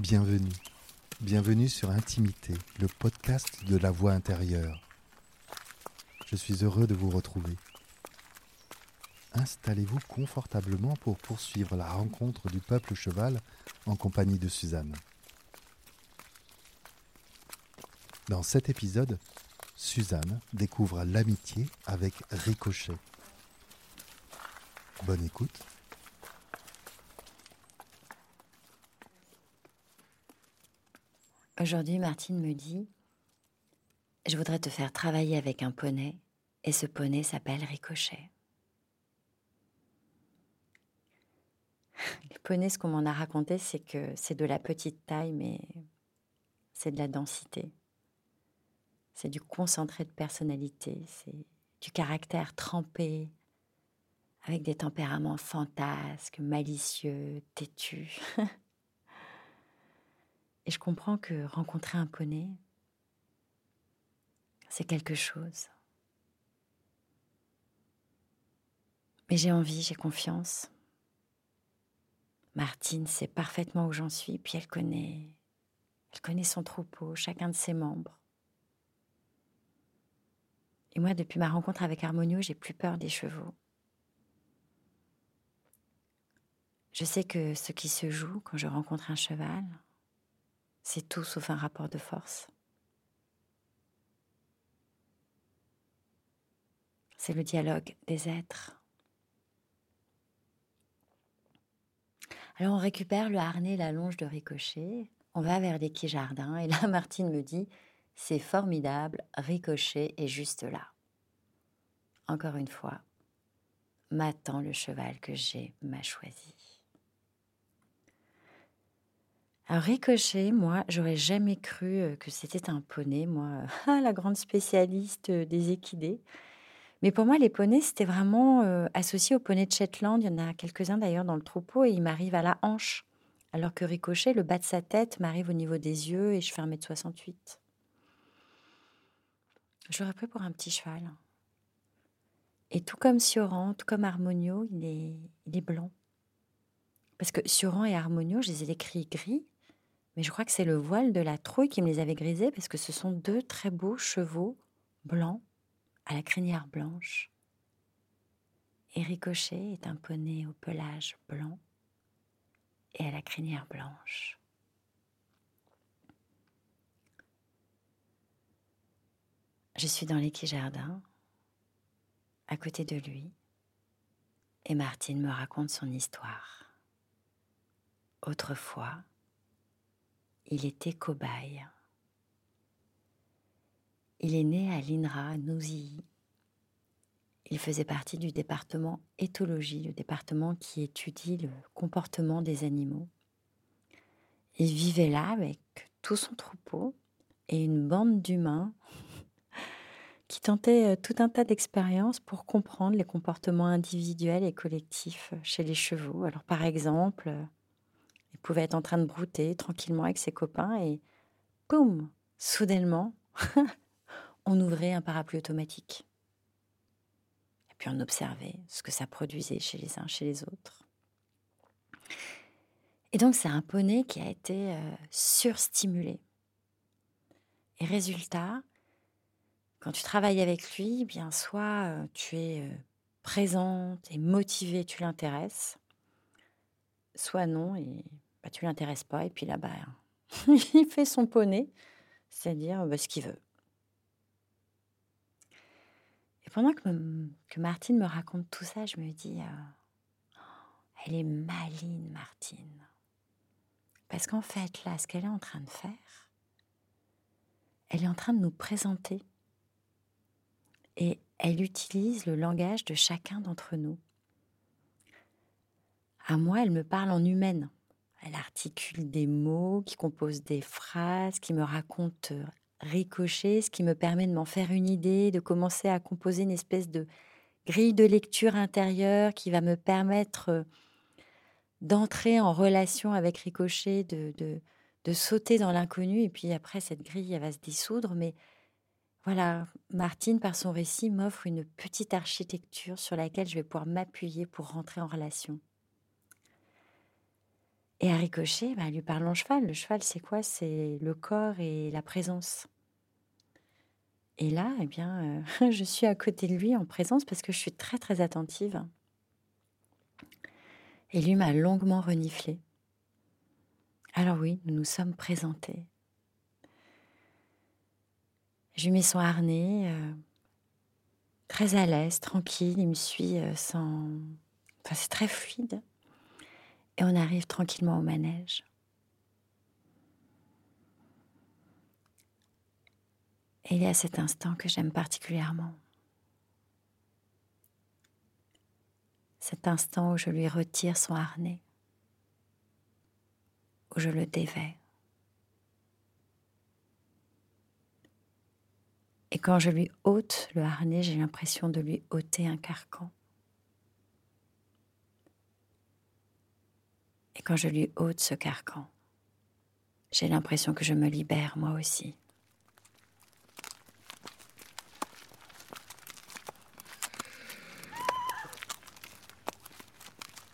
Bienvenue. Bienvenue sur Intimité, le podcast de la voix intérieure. Je suis heureux de vous retrouver. Installez-vous confortablement pour poursuivre la rencontre du peuple cheval en compagnie de Suzanne. Dans cet épisode, Suzanne découvre l'amitié avec Ricochet. Bonne écoute. Aujourd'hui, Martine me dit Je voudrais te faire travailler avec un poney, et ce poney s'appelle Ricochet. Le poney, ce qu'on m'en a raconté, c'est que c'est de la petite taille, mais c'est de la densité. C'est du concentré de personnalité, c'est du caractère trempé, avec des tempéraments fantasques, malicieux, têtus. Et je comprends que rencontrer un poney, c'est quelque chose. Mais j'ai envie, j'ai confiance. Martine sait parfaitement où j'en suis, puis elle connaît, elle connaît son troupeau, chacun de ses membres. Et moi, depuis ma rencontre avec Harmonio, j'ai plus peur des chevaux. Je sais que ce qui se joue quand je rencontre un cheval, c'est tout sauf un rapport de force. C'est le dialogue des êtres. Alors on récupère le harnais, la longe de ricochet, on va vers les quais jardins et là Martine me dit c'est formidable, ricochet est juste là. Encore une fois, m'attend le cheval que j'ai m'a choisi. Alors Ricochet, moi, j'aurais jamais cru euh, que c'était un poney, moi, ah, la grande spécialiste euh, des équidés. Mais pour moi, les poneys, c'était vraiment euh, associé aux poneys de Shetland. Il y en a quelques-uns d'ailleurs dans le troupeau et il m'arrive à la hanche. Alors que Ricochet, le bas de sa tête m'arrive au niveau des yeux et je fais 1m68. Je l'aurais pris pour un petit cheval. Et tout comme Sioran, tout comme Harmonio, il est, il est blanc. Parce que Sioran et Harmonio, je les ai écrits gris, mais je crois que c'est le voile de la trouille qui me les avait grisés parce que ce sont deux très beaux chevaux blancs à la crinière blanche. Et Ricochet est un poney au pelage blanc et à la crinière blanche. Je suis dans l'équipe jardin, à côté de lui, et Martine me raconte son histoire. Autrefois, il était cobaye. Il est né à l'INRA, à Nouzilly. Il faisait partie du département éthologie, le département qui étudie le comportement des animaux. Il vivait là avec tout son troupeau et une bande d'humains qui tentaient euh, tout un tas d'expériences pour comprendre les comportements individuels et collectifs chez les chevaux. Alors par exemple, pouvait être en train de brouter tranquillement avec ses copains et boum, soudainement, on ouvrait un parapluie automatique. Et puis on observait ce que ça produisait chez les uns, chez les autres. Et donc c'est un poney qui a été euh, surstimulé. Et résultat, quand tu travailles avec lui, bien soit euh, tu es euh, présente et motivée, tu l'intéresses, soit non, bah, tu l'intéresses pas, et puis là, bas il fait son poney, c'est-à-dire bah, ce qu'il veut. Et pendant que, Martine me raconte tout ça, je me dis, euh, elle est maline, Martine. Parce qu'en fait, là, ce qu'elle est en train de faire, elle est en train de nous présenter. Et elle utilise le langage de chacun d'entre nous. À moi, elle me parle en humaine. Elle articule des mots qui composent des phrases, qui me racontent euh, ricocher, ce qui me permet de m'en faire une idée, de commencer à composer une espèce de grille de lecture intérieure qui va me permettre d'entrer en relation avec Ricochet, de, de, de sauter dans l'inconnu. Et puis après, cette grille, elle va se dissoudre. Mais voilà, Martine, par son récit, m'offre une petite architecture sur laquelle je vais pouvoir m'appuyer pour rentrer en relation. Et à ricochet, bah, lui parle en cheval. Le cheval, c'est quoi? C'est le corps et la présence. Et là, eh bien, euh, je suis à côté de lui en présence parce que je suis très très attentive. Et lui m'a longuement reniflé. Alors oui, nous nous sommes présentés. Je lui mets son harnais, euh, très à l'aise, tranquille, il me suit euh, sans... Enfin, c'est très fluide. Et on arrive tranquillement au manège. Et il y a cet instant que j'aime particulièrement. Cet instant où je lui retire son harnais, où je le dévais. Et quand je lui ôte le harnais, j'ai l'impression de lui ôter un carcan. Et quand je lui ôte ce carcan, j'ai l'impression que je me libère moi aussi.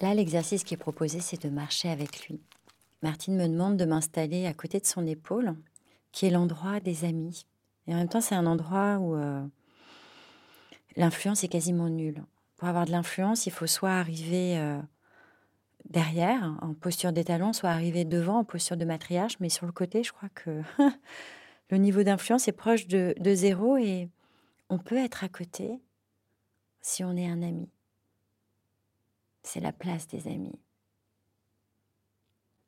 Là, l'exercice qui est proposé, c'est de marcher avec lui. Martine me demande de m'installer à côté de son épaule, qui est l'endroit des amis. Et en même temps, c'est un endroit où euh, l'influence est quasiment nulle. Pour avoir de l'influence, il faut soit arriver euh, derrière, en posture d'étalon, soit arriver devant, en posture de matriarche. Mais sur le côté, je crois que le niveau d'influence est proche de, de zéro et on peut être à côté si on est un ami c'est la place des amis.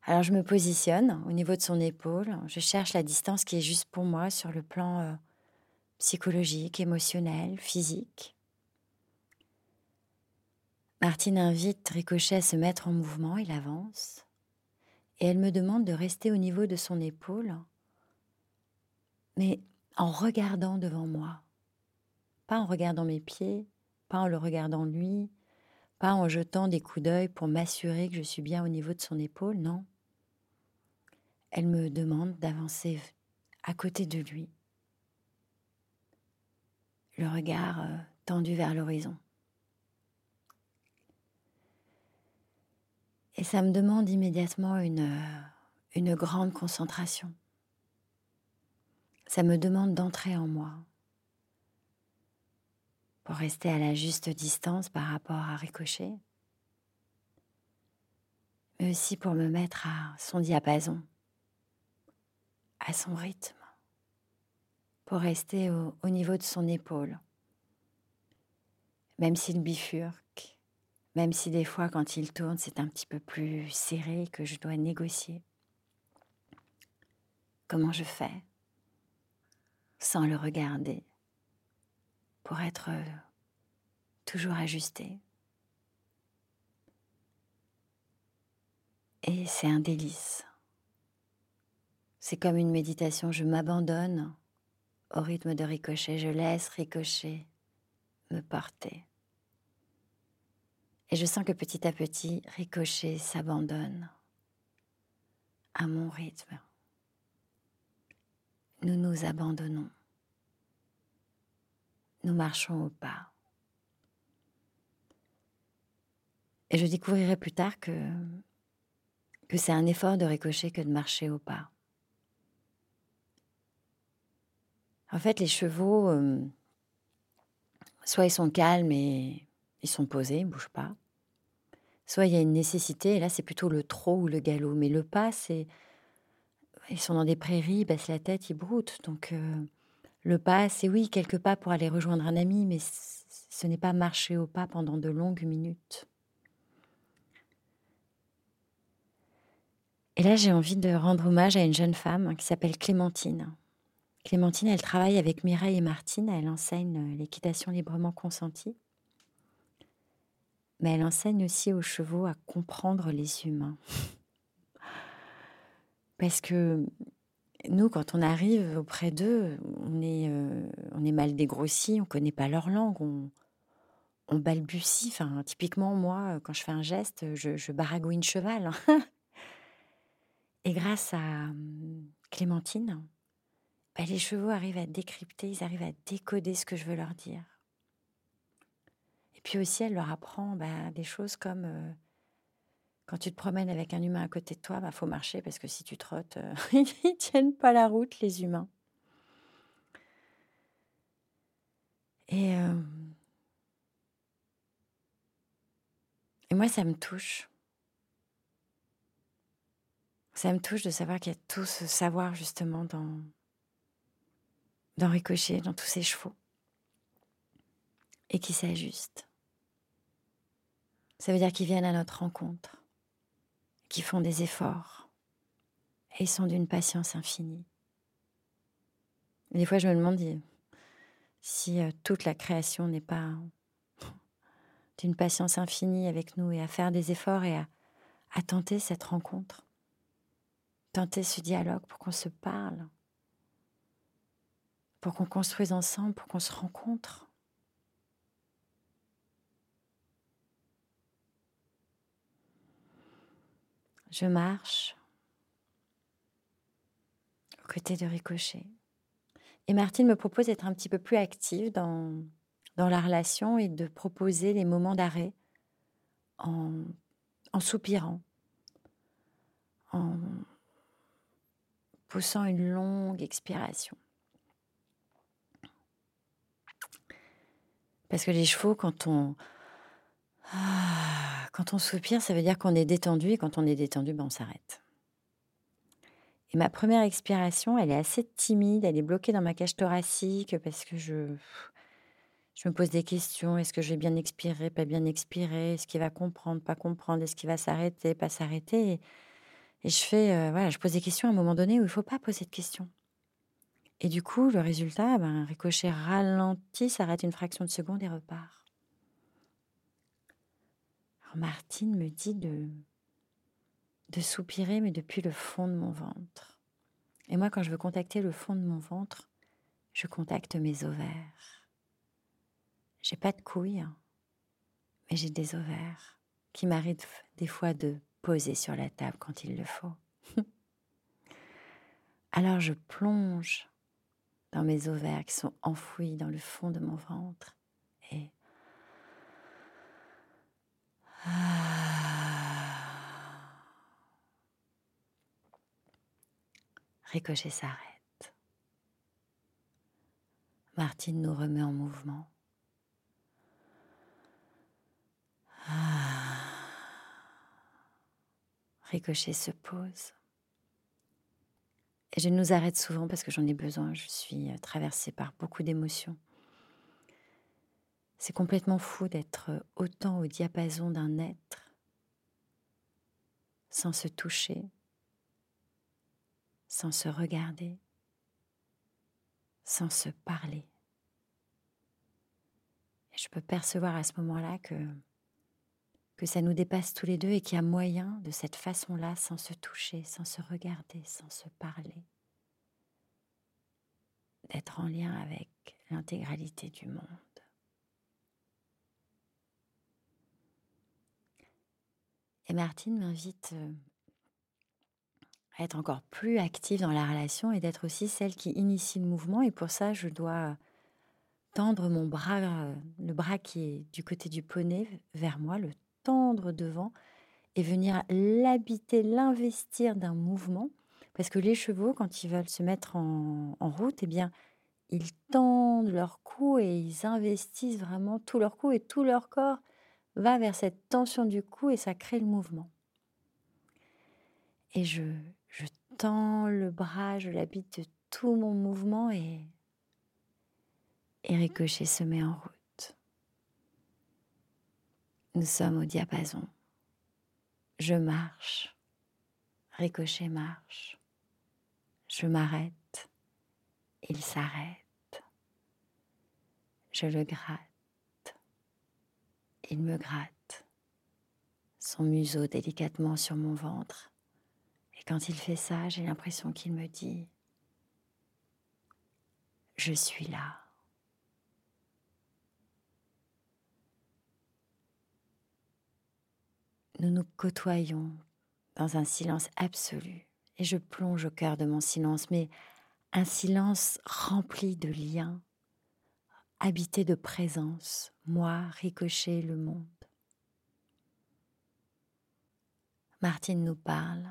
Alors je me positionne au niveau de son épaule, je cherche la distance qui est juste pour moi sur le plan euh, psychologique, émotionnel, physique. Martine invite Ricochet à se mettre en mouvement, il avance, et elle me demande de rester au niveau de son épaule, mais en regardant devant moi, pas en regardant mes pieds, pas en le regardant lui, pas en jetant des coups d'œil pour m'assurer que je suis bien au niveau de son épaule, non. Elle me demande d'avancer à côté de lui, le regard euh, tendu vers l'horizon. Et ça me demande immédiatement une, euh, une grande concentration. Ça me demande d'entrer en moi, pour rester à la juste distance par rapport à Ricochet, mais aussi pour me mettre à son diapason, à son rythme, pour rester au, au niveau de son épaule, même s'il bifurque, même si des fois quand il tourne c'est un petit peu plus serré que je dois négocier. Comment je fais sans le regarder pour être euh, toujours ajusté? Et c'est un délice. C'est comme une méditation, je m'abandonne au rythme de ricochet, je laisse ricochet me porter. Et je sens que petit à petit, ricochet s'abandonne à mon rythme. Nous nous abandonnons nous marchons au pas. Et je découvrirai plus tard que, c'est un effort de ricocher que de marcher au pas. En fait, les chevaux, euh, soit ils sont calmes et ils sont posés, ils ne bougent pas, soit il y a une nécessité, et là c'est plutôt le trot ou le galop. Mais le pas, c'est. Ils sont dans des prairies, ils baissent la tête, ils broutent. Donc. Euh, le pas, c'est oui, quelques pas pour aller rejoindre un ami, mais ce n'est pas marcher au pas pendant de longues minutes. Et là, j'ai envie de rendre hommage à une jeune femme qui s'appelle Clémentine. Clémentine, elle travaille avec Mireille et Martine, elle enseigne l'équitation librement consentie. Mais elle enseigne aussi aux chevaux à comprendre les humains. Parce que nous, quand on arrive auprès d'eux, on est, euh, mal dégrossi, on ne connaît pas leur langue, on, balbutie. Enfin, typiquement, moi, quand je fais un geste, je, je baragouine cheval. Et grâce à hum, Clémentine, bah, les chevaux arrivent à décrypter, ils arrivent à décoder ce que je veux leur dire. Puis aussi, elle leur apprend bah, des choses comme euh, quand tu te promènes avec un humain à côté de toi, il bah, faut marcher parce que si tu trottes, euh, ils tiennent pas la route, les humains. Et, euh, et moi, ça me touche. Ça me touche de savoir qu'il y a tout ce savoir justement dans, dans Ricochet, dans tous ces chevaux, et qui s'ajustent. Ça veut dire qu'ils viennent à notre rencontre, qu'ils font des efforts, et ils sont d'une patience infinie. des fois, je me demande si euh, toute la création n'est pas d'une patience infinie avec nous et à faire des efforts et à tenter cette rencontre tenter ce dialogue pour qu'on se parle, pour qu'on construise ensemble, pour qu'on se rencontre. Je marche aux côtés de Ricochet. Et Martine me propose d'être un petit peu plus active dans, dans la relation et de proposer des moments d'arrêt en, soupirant, en, poussant une longue expiration. Parce que les chevaux, quand on, quand on soupire, ça veut dire qu'on est détendu, et quand on est détendu, ben on s'arrête. Et ma première expiration, elle est assez timide, elle est bloquée dans ma cage thoracique parce que je, je me pose des questions. Est-ce que je vais bien expirer, pas bien expirer? Est-ce qu'il va comprendre, pas comprendre? Est-ce qu'il va s'arrêter, pas s'arrêter? Et je fais, euh, voilà, je pose des questions à un moment donné où il ne faut pas poser de questions. Et du coup, le résultat, ben, Ricochet ralentit, s'arrête une fraction de seconde et repart. Martine me dit de, de soupirer, mais depuis le fond de mon ventre. Et moi, quand je veux contacter le fond de mon ventre, je contacte mes ovaires. J'ai pas de couilles, hein, mais j'ai des ovaires qui m'arrivent des fois de poser sur la table quand il le faut. Alors je plonge dans mes ovaires qui sont enfouis dans le fond de mon ventre Ricochet s'arrête. Martine nous remet en mouvement. Ah. Ricochet se pose. Et je nous arrête souvent parce que j'en ai besoin. Je suis euh, traversée par beaucoup d'émotions. C'est complètement fou d'être euh, autant au diapason d'un être sans se toucher, sans se regarder, sans se parler. Et je peux percevoir à ce moment-là que que ça nous dépasse tous les deux et qu'il y a moyen de cette façon-là, sans se toucher, sans se regarder, sans se parler, d'être en lien avec l'intégralité du monde. Et Martine m'invite euh, à être encore plus active dans la relation et d'être aussi celle qui initie le mouvement. Et pour ça, je dois tendre mon bras, le bras qui est du côté du poney vers moi, le tendre devant et venir l'habiter, l'investir d'un mouvement. Parce que les chevaux, quand ils veulent se mettre en, route, eh bien, ils tendent leur cou et ils investissent vraiment tout leur cou et tout leur corps va vers cette tension du cou et ça crée le mouvement. Et je, je tends le bras, je l'habite de tout mon mouvement et, et Ricochet se met en route. Nous sommes au diapason. Je marche. Ricochet marche. Je m'arrête. Il s'arrête. Je le gratte. Il me gratte. Son museau délicatement sur mon ventre. Et quand il fait ça, j'ai l'impression qu'il me dit ⁇ Je suis là ⁇ nous nous côtoyons dans un silence absolu. Et je plonge au cœur de mon silence, mais un silence rempli de liens, habité de présence, moi, ricochet, le monde. Martine nous parle,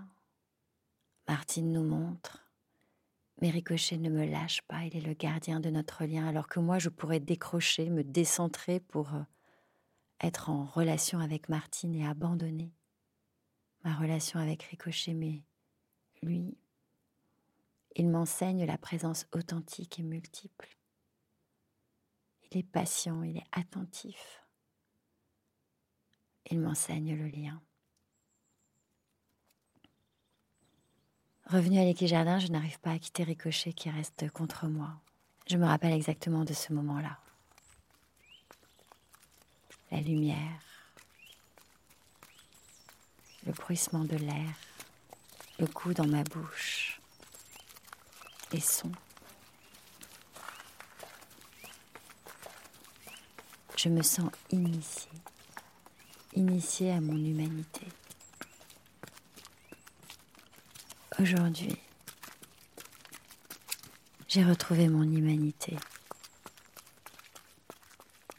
Martine nous montre, mais Ricochet ne me lâche pas, il est le gardien de notre lien, alors que moi je pourrais décrocher, me décentrer pour euh, être en relation avec Martine et abandonner ma relation avec Ricochet, mais lui, il m'enseigne la présence authentique et multiple. Il est patient, il est attentif. Il m'enseigne le lien. Revenu à l'équijardin, je n'arrive pas à quitter Ricochet qui reste contre moi. Je me rappelle exactement de ce moment-là. La lumière, le bruissement de l'air, le goût dans ma bouche, les sons. Je me sens initiée, initiée à mon humanité. Aujourd'hui, j'ai retrouvé mon humanité,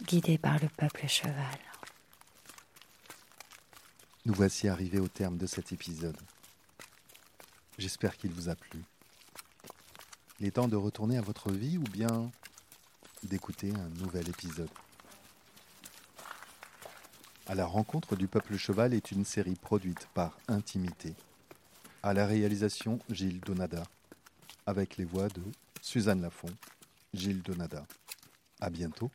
guidée par le peuple cheval. Nous voici arrivés au terme de cet épisode. J'espère qu'il vous a plu. Il est temps de retourner à votre vie ou bien d'écouter un nouvel épisode. À la rencontre du peuple cheval est une série produite par Intimité. À la réalisation, Gilles Donada. Avec les voix de Suzanne Lafont, Gilles Donada. À bientôt.